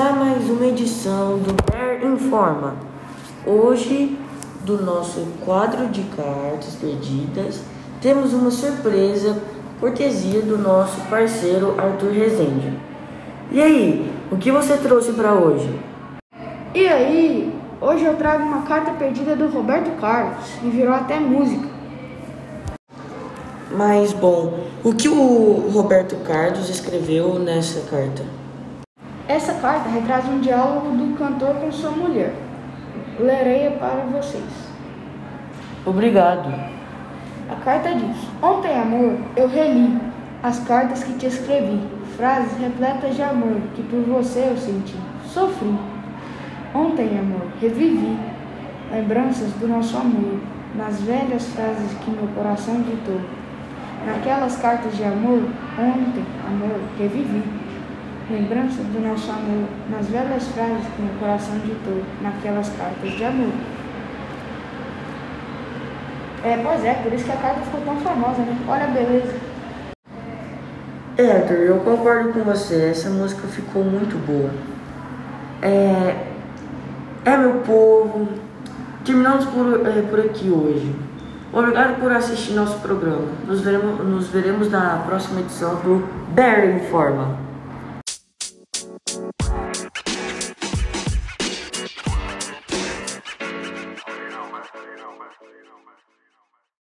começar mais uma edição do Bear Informa. Hoje, do nosso quadro de cartas perdidas, temos uma surpresa cortesia do nosso parceiro Arthur Rezende. E aí, o que você trouxe para hoje? E aí, hoje eu trago uma carta perdida do Roberto Carlos e virou até música. Mas, bom, o que o Roberto Carlos escreveu nessa carta? Essa carta retrata um diálogo do cantor com sua mulher. Lerei para vocês. Obrigado. A carta diz: Ontem, amor, eu reli as cartas que te escrevi, frases repletas de amor que por você eu senti. Sofri. Ontem, amor, revivi lembranças do nosso amor, nas velhas frases que meu coração ditou. Naquelas cartas de amor, ontem, amor, revivi. Lembrança do nosso amor, nas velhas frases que meu coração ditou, naquelas cartas de amor. É, pois é, por isso que a carta ficou tão famosa, né? Olha a beleza. É, Arthur, eu concordo com você. Essa música ficou muito boa. É, é meu povo. Terminamos por, é, por aqui hoje. Obrigado por assistir nosso programa. Nos veremos, nos veremos na próxima edição do Bear Informa.